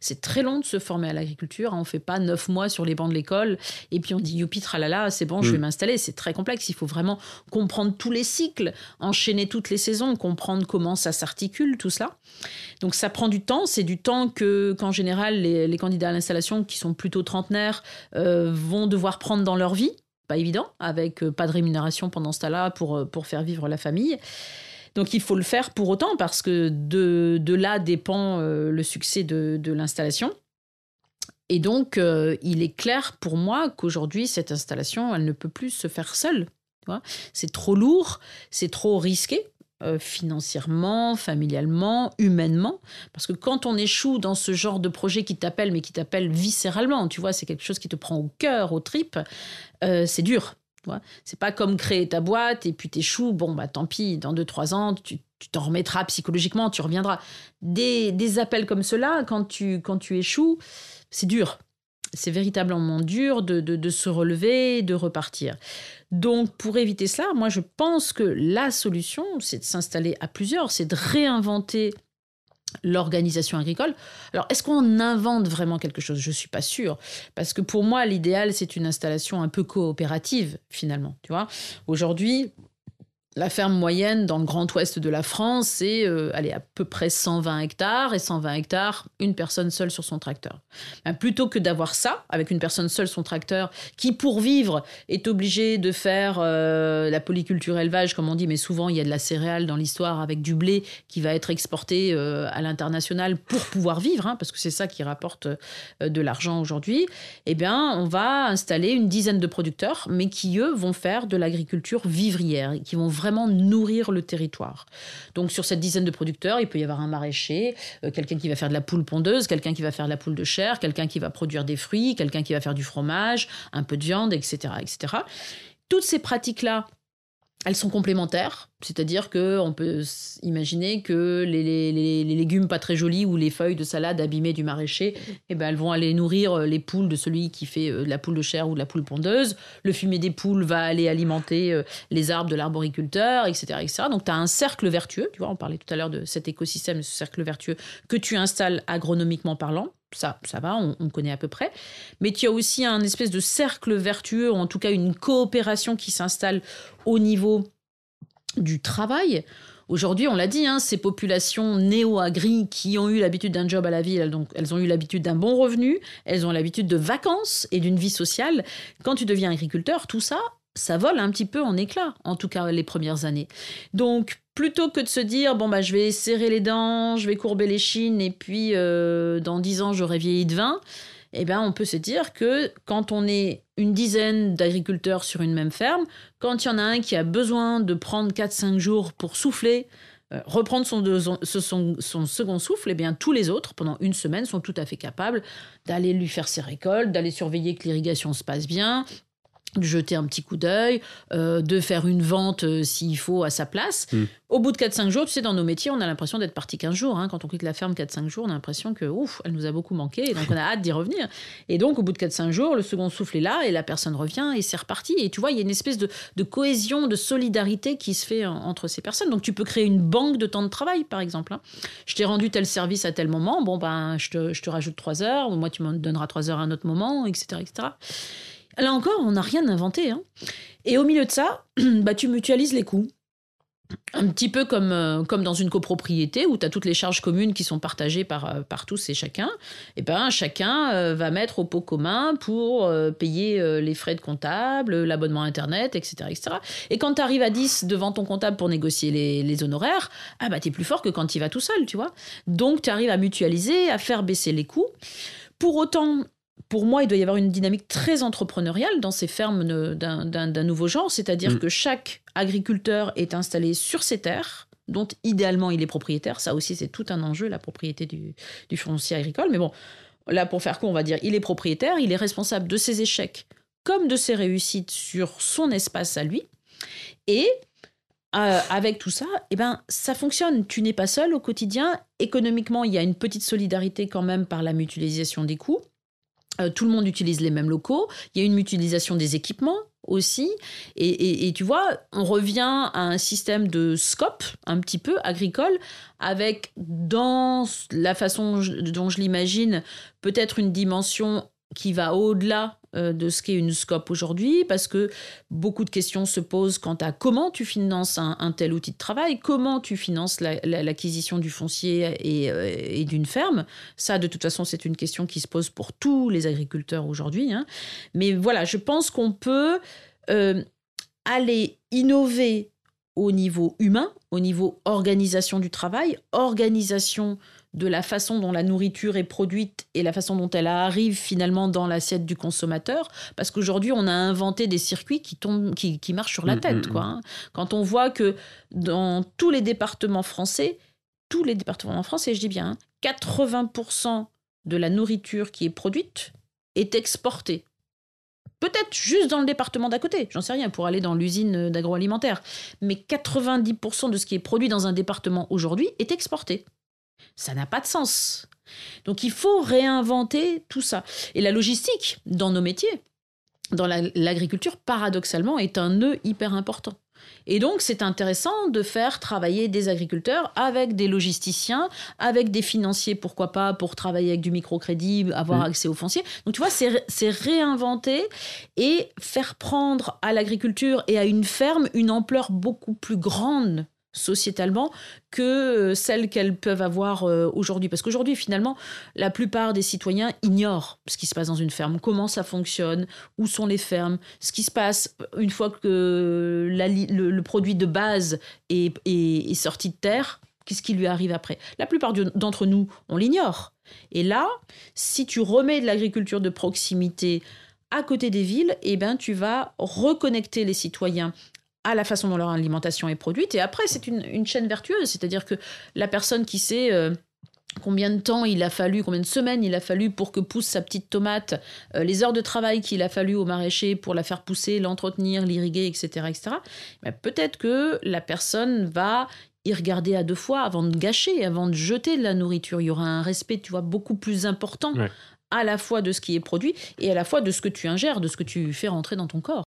C'est très long de se former à l'agriculture. On ne fait pas neuf mois sur les bancs de l'école et puis on dit youpi tralala, c'est bon, je vais mm. m'installer. C'est très complexe. Il faut vraiment comprendre tous les cycles, enchaîner toutes les saisons, comprendre comment ça s'articule, tout cela. Donc ça prend du temps. C'est du temps que qu'en général les, candidats à l'installation qui sont plutôt trentenaires euh, vont devoir prendre dans leur vie. Pas évident, avec euh, pas de rémunération pendant ce temps-là pour, euh, pour faire vivre la famille. Donc il faut le faire pour autant parce que de, de là dépend euh, le succès de, de l'installation. Et donc euh, il est clair pour moi qu'aujourd'hui cette installation, elle ne peut plus se faire seule. C'est trop lourd, c'est trop risqué. Euh, financièrement, familialement, humainement. Parce que quand on échoue dans ce genre de projet qui t'appelle, mais qui t'appelle viscéralement, tu vois, c'est quelque chose qui te prend au cœur, aux tripes, c'est dur. C'est pas comme créer ta boîte et puis t'échoues, bon, bah tant pis, dans 2-3 ans, tu t'en remettras psychologiquement, tu reviendras. Des, appels comme cela, quand tu, quand tu échoues, c'est dur. C'est véritablement dur de, de, se relever, de repartir. Donc, pour éviter cela, moi, je pense que la solution, c'est de s'installer à plusieurs, c'est de réinventer l'organisation agricole. Alors, est-ce qu'on invente vraiment quelque chose? Je ne suis pas sûre. Parce que pour moi, l'idéal, c'est une installation un peu coopérative, finalement. Tu vois? Aujourd'hui, la ferme moyenne dans le grand ouest de la France, c'est euh, à peu près 120 hectares et 120 hectares, une personne seule sur son tracteur. Ben, plutôt que d'avoir ça, avec une personne seule son tracteur, qui pour vivre est obligé de faire euh, la polyculture élevage, comme on dit, mais souvent il y a de la céréale dans l'histoire avec du blé qui va être exporté euh, à l'international pour pouvoir vivre, hein, parce que c'est ça qui rapporte de l'argent aujourd'hui, eh bien on va installer une dizaine de producteurs, mais qui eux vont faire de l'agriculture vivrière, qui vont vraiment nourrir le territoire. Donc sur cette dizaine de producteurs, il peut y avoir un maraîcher, euh, quelqu'un qui va faire de la poule pondeuse, quelqu'un qui va faire de la poule de chair, quelqu'un qui va produire des fruits, quelqu'un qui va faire du fromage, un peu de viande, etc. etc. Toutes ces pratiques-là, elles sont complémentaires. C'est-à-dire qu'on peut imaginer que les, légumes pas très jolis ou les feuilles de salade abîmées du maraîcher, eh ben, elles vont aller nourrir euh, les poules de celui qui fait euh, de la poule de chair ou de la poule pondeuse. Le fumier des poules va aller alimenter euh, les arbres de l'arboriculteur, etc., etc. Donc tu as un cercle vertueux. Tu vois, on parlait tout à l'heure de cet écosystème, ce cercle vertueux que tu installes agronomiquement parlant. Ça, ça va, on, on connaît à peu près. Mais tu as aussi un espèce de cercle vertueux, en tout cas une coopération qui s'installe au niveau du travail. Aujourd'hui, on l'a dit, hein, ces populations néo-agri qui ont eu l'habitude d'un job à la ville, donc elles ont eu l'habitude d'un bon revenu, elles ont l'habitude de vacances et d'une vie sociale. Quand tu deviens agriculteur, tout ça, ça vole un petit peu en éclats, en tout cas les premières années. Donc, plutôt que de se dire, bon, bah, je vais serrer les dents, je vais courber les chines, et puis euh, dans dix ans, j'aurai vieilli de vin, eh bien, on peut se dire que quand on est une dizaine d'agriculteurs sur une même ferme, quand il y en a un qui a besoin de prendre 4-5 jours pour souffler, euh, reprendre son, son, second souffle, eh bien, tous les autres, pendant une semaine, sont tout à fait capables d'aller lui faire ses récoltes, d'aller surveiller que l'irrigation se passe bien, de jeter un petit coup d'œil, euh, de faire une vente euh, s'il faut à sa place. Hmm. Au bout de 4-5 jours, tu sais, dans nos métiers, on a l'impression d'être parti 15 jours. Hein. Quand on quitte la ferme 4-5 jours, on a l'impression que, ouf, elle nous a beaucoup manqué, et donc on a hâte d'y revenir. Et donc, au bout de 4-5 jours, le second souffle est là, et la personne revient, et c'est reparti. Et tu vois, il y a une espèce de, cohésion, de solidarité qui se fait entre ces personnes. Donc, tu peux créer une banque de temps de travail, par exemple. Hein. Je t'ai rendu tel service à tel moment, bon, ben, je te, je te rajoute 3 heures, ou moi, tu m'en donneras 3 heures à un autre moment, etc. etc. Là encore, on n'a rien inventé. Hein. Et au milieu de ça, bah, tu mutualises les coûts. Un petit peu comme, euh, comme dans une copropriété où tu as toutes les charges communes qui sont partagées par, euh, par tous et chacun. Et eh ben chacun euh, va mettre au pot commun pour payer les frais de comptable, l'abonnement Internet, etc., etc. Et quand tu arrives à 10 devant ton comptable pour négocier les, les honoraires, ah bah, tu es plus fort que quand tu vas tout seul, tu vois. Donc tu arrives à mutualiser, à faire baisser les coûts. Pour autant, pour moi, il doit y avoir une dynamique très entrepreneuriale dans ces fermes d'un nouveau genre, c'est-à-dire mm. que chaque agriculteur est installé sur ses terres, dont idéalement il est propriétaire. Ça aussi, c'est tout un enjeu, la propriété du, foncier agricole. Mais bon, là, pour faire court, on va dire, il est propriétaire, il est responsable de ses échecs comme de ses réussites sur son espace à lui. Et euh, avec tout ça, eh ben, ça fonctionne. Tu n'es pas seul au quotidien. Économiquement, il y a une petite solidarité quand même par la mutualisation des coûts. Tout le monde utilise les mêmes locaux. Il y a une mutualisation des équipements aussi. Et, tu vois, on revient à un système de scope, un petit peu agricole, avec dans la façon dont je l'imagine, peut-être une dimension qui va au-delà euh, de ce qu'est une scope aujourd'hui, parce que beaucoup de questions se posent quant à comment tu finances un, tel outil de travail, comment tu finances l'acquisition du foncier euh, et, d'une ferme. Ça, de toute façon, c'est une question qui se pose pour tous les agriculteurs aujourd'hui. Hein. Mais voilà, je pense qu'on peut euh, aller innover au niveau humain, au niveau organisation du travail, organisation de la façon dont la nourriture est produite et la façon dont elle arrive finalement dans l'assiette du consommateur. Parce qu'aujourd'hui, on a inventé des circuits qui, tombent, qui, marchent sur la mm, tête. Mm, quoi, mm. Hein. Quand on voit que dans tous les départements français, tous les départements français, je dis bien, 80% hein, de la nourriture qui est produite est exportée. Peut-être juste dans le département d'à côté, j'en sais rien, pour aller dans l'usine d'agroalimentaire. Mais 90% de ce qui est produit dans un département aujourd'hui est exporté. Ça n'a pas de sens. Donc il faut réinventer tout ça. Et la logistique dans nos métiers, dans l'agriculture, paradoxalement, est un nœud hyper important. Et donc, c'est intéressant de faire travailler des agriculteurs avec des logisticiens, avec des financiers, pourquoi pas, pour travailler avec du microcrédit, avoir accès aux fonciers. Donc, tu vois, c'est réinventer et faire prendre à l'agriculture et à une ferme une ampleur beaucoup plus grande sociétalement que euh, celles qu'elles peuvent avoir euh, aujourd'hui. Parce qu'aujourd'hui, finalement, la plupart des citoyens ignorent ce qui se passe dans une ferme, comment ça fonctionne, où sont les fermes, ce qui se passe une fois que le, produit de base est, sorti de terre, qu'est-ce qui lui arrive après? La plupart d'entre nous, on l'ignore. Et là, si tu remets de l'agriculture de proximité à côté des villes, eh ben, tu vas reconnecter les citoyens à la façon dont leur alimentation est produite. Et après, c'est une, chaîne vertueuse, c'est-à-dire que la personne qui sait... Euh, combien de temps il a fallu, combien de semaines il a fallu pour que pousse sa petite tomate, euh, les heures de travail qu'il a fallu au maraîcher pour la faire pousser, l'entretenir, l'irriguer, etc. etc. peut-être que la personne va y regarder à deux fois avant de gâcher, avant de jeter de la nourriture. Il y aura un respect, tu vois, beaucoup plus important à la fois de ce qui est produit et à la fois de ce que tu ingères, de ce que tu fais rentrer dans ton corps.